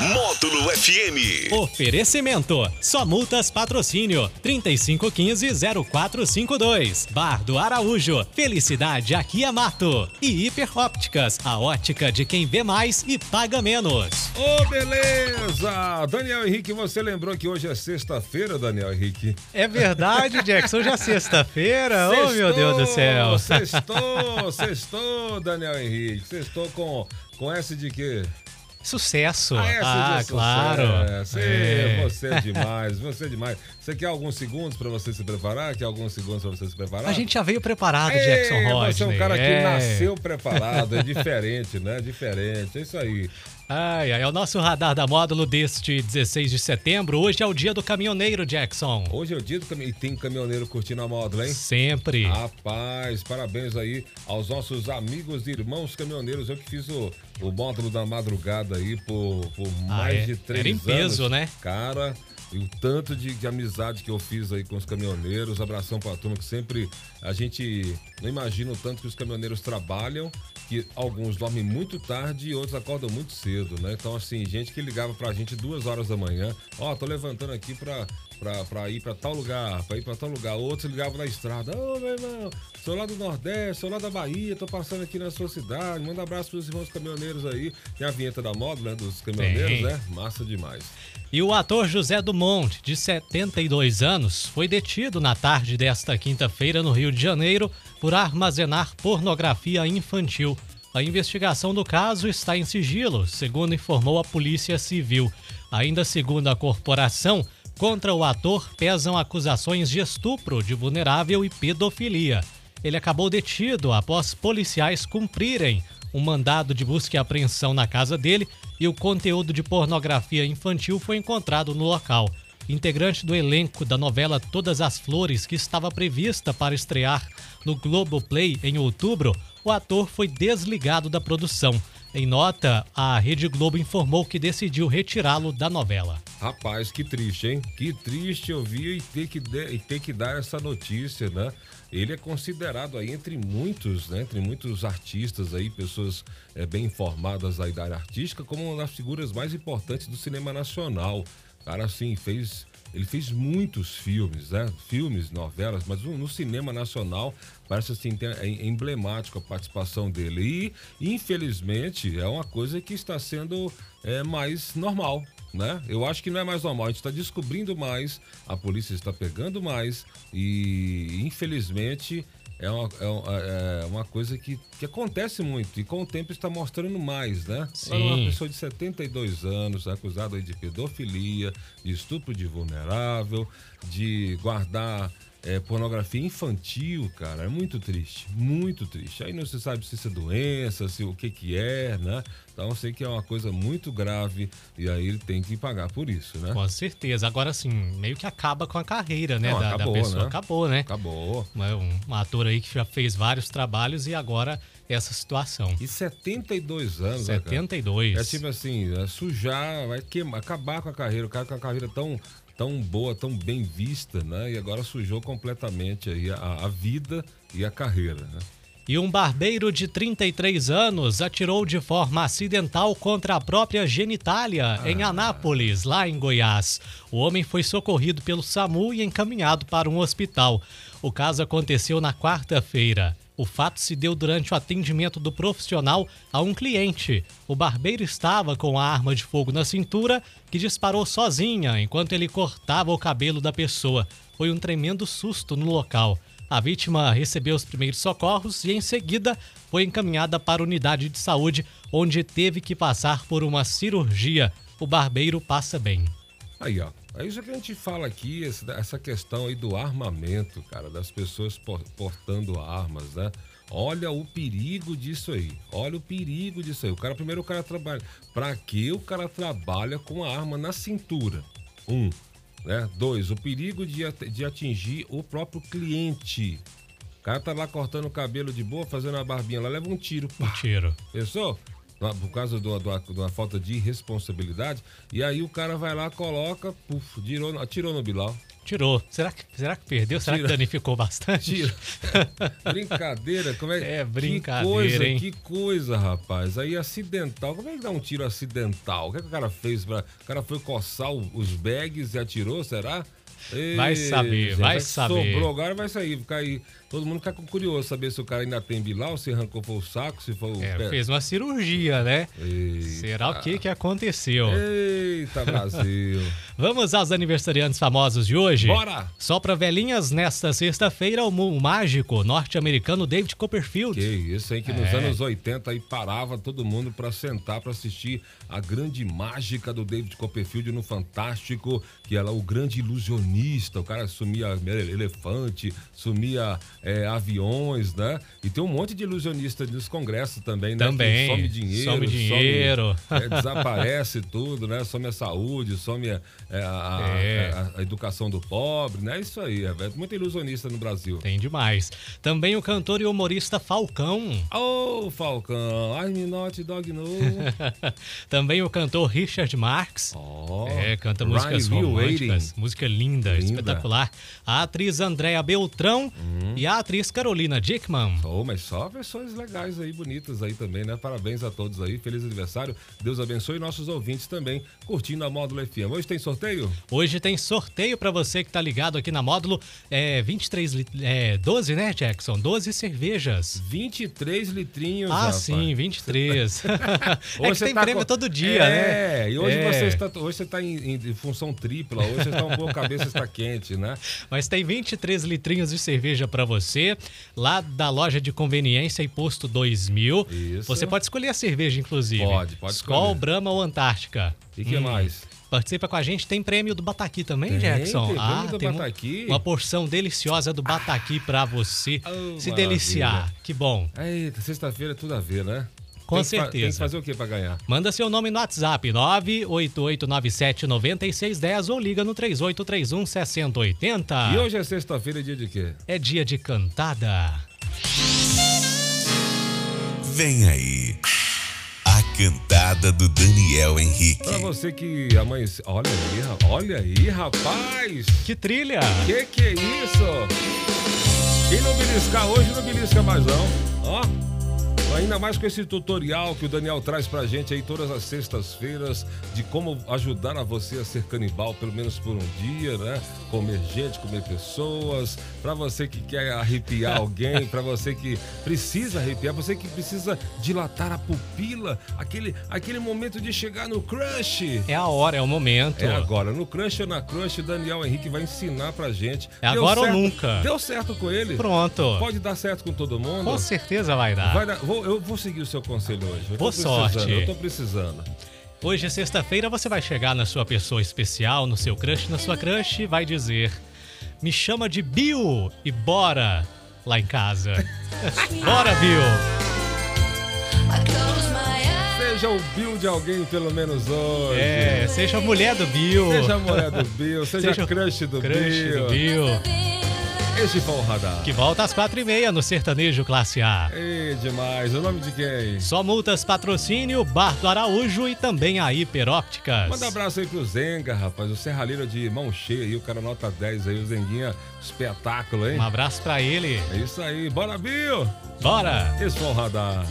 Módulo FM. Oferecimento. Só multas patrocínio. 3515-0452. Bar do Araújo. Felicidade aqui é mato. E Hiper Ópticas. A ótica de quem vê mais e paga menos. Ô, oh, beleza! Daniel Henrique, você lembrou que hoje é sexta-feira, Daniel Henrique? É verdade, Jackson. Hoje é sexta-feira. Ô, oh, meu Deus do céu. Sextou, sextou, Daniel Henrique. Sextou com, com S de quê? Sucesso. Ah, é, ah sucesso. claro. É. Você é demais, você é demais. Você quer alguns segundos para você se preparar? Quer alguns segundos para você se preparar? A gente já veio preparado, Ei, Jackson Rodney. Você é um cara que é. nasceu preparado, é diferente, né? Diferente, é isso aí. Ai, ai, é o nosso radar da módulo deste 16 de setembro. Hoje é o dia do caminhoneiro, Jackson. Hoje é o dia do caminhoneiro. E tem caminhoneiro curtindo a módulo, hein? Sempre. Rapaz, parabéns aí aos nossos amigos e irmãos caminhoneiros. Eu que fiz o, o módulo da madrugada aí por, por ah, mais é? de três Era em anos. peso, né? Cara, e o tanto de, de, amizade que eu fiz aí com os caminhoneiros, abração pra turma, que sempre a gente não imagina o tanto que os caminhoneiros trabalham, que alguns dormem muito tarde e outros acordam muito cedo, né? Então, assim, gente que ligava pra gente duas horas da manhã, ó, oh, tô levantando aqui pra, pra, pra ir pra tal lugar, pra ir pra tal lugar. Outros ligavam na estrada, ô oh, meu irmão, sou lá do Nordeste, sou lá da Bahia, tô passando aqui na sua cidade, manda um abraço pros irmãos caminhoneiros aí. Tem a vinheta da moda, né, dos caminhoneiros, Bem. né? Massa demais. E o ator José Dumont, de 72 anos, foi detido na tarde desta quinta-feira no Rio de Janeiro por armazenar pornografia infantil. A investigação do caso está em sigilo, segundo informou a Polícia Civil. Ainda segundo a corporação, contra o ator pesam acusações de estupro de vulnerável e pedofilia. Ele acabou detido após policiais cumprirem um mandado de busca e apreensão na casa dele e o conteúdo de pornografia infantil foi encontrado no local. Integrante do elenco da novela Todas as Flores, que estava prevista para estrear no Globoplay em outubro, o ator foi desligado da produção. Em nota, a Rede Globo informou que decidiu retirá-lo da novela. Rapaz, que triste, hein? Que triste ouvir e ter que, de, e ter que dar essa notícia, né? Ele é considerado aí entre muitos, né? Entre muitos artistas aí, pessoas é, bem informadas aí da área artística, como uma das figuras mais importantes do cinema nacional. Cara, assim, fez ele fez muitos filmes, né? Filmes, novelas, mas no cinema nacional parece assim é emblemático a participação dele. E, infelizmente, é uma coisa que está sendo é, mais normal. Né? Eu acho que não é mais normal. A gente está descobrindo mais, a polícia está pegando mais e, infelizmente, é uma, é uma, é uma coisa que, que acontece muito e com o tempo está mostrando mais, né? Sim. Uma pessoa de 72 anos acusada de pedofilia, de estupro de vulnerável, de guardar é, pornografia infantil, cara, é muito triste, muito triste. Aí não se sabe se isso é doença, se o que que é, né? Então eu sei que é uma coisa muito grave e aí ele tem que pagar por isso, né? Com certeza. Agora, assim, meio que acaba com a carreira, né? Não, da, acabou, da pessoa. Né? Acabou, né? Acabou. Um, um ator aí que já fez vários trabalhos e agora essa situação. E 72 anos, 72. Né, é tipo assim, é sujar, vai queimar, acabar com a carreira. O cara com a carreira tão tão boa, tão bem vista, né? E agora sujou completamente aí a, a vida e a carreira, né? E um barbeiro de 33 anos atirou de forma acidental contra a própria genitália ah. em Anápolis, lá em Goiás. O homem foi socorrido pelo SAMU e encaminhado para um hospital. O caso aconteceu na quarta-feira. O fato se deu durante o atendimento do profissional a um cliente. O barbeiro estava com a arma de fogo na cintura que disparou sozinha enquanto ele cortava o cabelo da pessoa. Foi um tremendo susto no local. A vítima recebeu os primeiros socorros e, em seguida, foi encaminhada para a unidade de saúde, onde teve que passar por uma cirurgia. O barbeiro passa bem. Aí, ó. É isso que a gente fala aqui, essa questão aí do armamento, cara, das pessoas portando armas, né? Olha o perigo disso aí. Olha o perigo disso aí. O cara, primeiro o cara trabalha. Pra que o cara trabalha com a arma na cintura? Um. Né? Dois, o perigo de, de atingir o próprio cliente. O cara tá lá cortando o cabelo de boa, fazendo a barbinha lá, leva um tiro. Um tiro. Pensou? Por causa de uma falta de responsabilidade. E aí o cara vai lá, coloca, puf, tirou, atirou no Bilal. Tirou. Será que, será que perdeu? Será Tira. que danificou bastante? Tira. brincadeira, como é? É brincadeira, que coisa, hein? Que coisa, rapaz. Aí acidental. Como é que dá um tiro acidental? O que, é que o cara fez? Pra... O cara foi coçar os bags e atirou, será? Ei, vai saber, gente, vai saber. Sobrou, agora vai sair, ficar aí Todo mundo fica curioso saber se o cara ainda tem bilau, se arrancou foi o saco, se foi o é, pé. Fez uma cirurgia, né? Eita. Será o que que aconteceu? Eita, Brasil. Vamos aos aniversariantes famosos de hoje? Bora! Só pra velhinhas, nesta sexta-feira, o mágico norte-americano David Copperfield. Que isso, hein? Que nos é. anos 80 aí parava todo mundo pra sentar pra assistir a grande mágica do David Copperfield no Fantástico, que era o grande ilusionista. O cara sumia elefante, sumia é, aviões, né? E tem um monte de ilusionistas nos congressos também, né? Também. Que some dinheiro. Some dinheiro. Some, é, desaparece tudo, né? Some a saúde, some a, é, a, é. a, a, educação do pobre, né? Isso aí, é muito ilusionista no Brasil. Tem demais. Também o cantor e humorista Falcão. Ô, oh, Falcão, I'm not dog no. também o cantor Richard Marx. Oh, é, canta músicas românticas. Música linda, linda, espetacular. A atriz Andréa Beltrão hum. e a atriz Carolina Dickman. Oh, mas só versões legais aí, bonitas aí também, né? Parabéns a todos aí, feliz aniversário. Deus abençoe nossos ouvintes também, curtindo a Módulo FM. Hoje tem sorteio? Hoje tem sorteio para você que tá ligado aqui na Módulo. É 23, é 12, né, Jackson? 12 cervejas. 23 litrinhos, Ah, rapaz. sim, 23. é que tem tá prêmio com... todo dia, é, né? É, e hoje é. você está, hoje você tá em, em função tripla, hoje você está um pouco, a cabeça está quente, né? Mas tem 23 litrinhos de cerveja para você lá da loja de conveniência e posto 2000. Isso. Você pode escolher a cerveja, inclusive. Pode, pode Skol, escolher. Brahma ou Antártica. E o que hum. mais? Participa com a gente, tem prêmio do Bataqui também, tem, Jackson? Tem ah, do tem Bataqui. uma porção deliciosa do Bataqui ah, para você oh, se maravilha. deliciar. Que bom. Eita, sexta-feira é tudo a ver, né? Com tem certeza. tem que fazer o que para ganhar? Manda seu nome no WhatsApp 988979610 ou liga no 3831 6080. E hoje é sexta-feira, é dia de quê? É dia de cantada. Vem aí. A cantada do Daniel Henrique. Pra você que amanhece. Olha aí, olha aí, rapaz! Que trilha! Que que é isso? Quem não beliscar hoje não belisca mais não. Ó. Ainda mais com esse tutorial que o Daniel traz pra gente aí todas as sextas-feiras de como ajudar a você a ser canibal, pelo menos por um dia, né? Comer gente, comer pessoas. Pra você que quer arrepiar alguém, pra você que precisa arrepiar, você que precisa dilatar a pupila, aquele, aquele momento de chegar no crush. É a hora, é o momento. É agora. No crush ou na crush, o Daniel Henrique vai ensinar pra gente. É Deu agora certo, ou nunca. Deu certo com ele? Pronto. Pode dar certo com todo mundo? Com certeza vai dar. Vai dar. Vou, eu vou seguir o seu conselho hoje. Eu Boa sorte. Eu tô precisando. Hoje é sexta-feira, você vai chegar na sua pessoa especial, no seu crush, na sua crush e vai dizer: Me chama de Bill e bora lá em casa. bora, Bill! Seja o Bill de alguém, pelo menos hoje. É, seja a mulher do Bill. Seja a mulher do Bill, seja, seja crush do crush Bill. Do Bill. Esse foi o radar. Que volta às quatro e meia no Sertanejo Classe A. E demais. O nome de quem? Só Multas Patrocínio, Bar do Araújo e também a Hiperópticas. Manda um abraço aí pro Zenga, rapaz. O serralheiro de mão cheia aí. O cara nota 10 aí. O Zenguinha, espetáculo, hein? Um abraço pra ele. É isso aí. Bora, Bill! Bora! Esse foi o radar.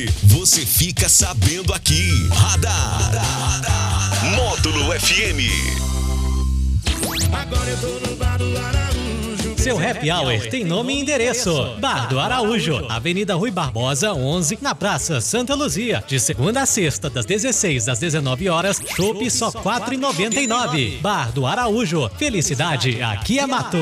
Acontece, você fica sabendo aqui. Radar. Radar. Módulo FM. Agora eu tô no bar do Araújo. Seu happy hour tem nome e endereço. Bar do Araújo, Avenida Rui Barbosa, 11, na Praça Santa Luzia. De segunda a sexta, das 16 às 19 horas, chopp só R$ 4,99. Bar do Araújo. Felicidade, aqui é Mato.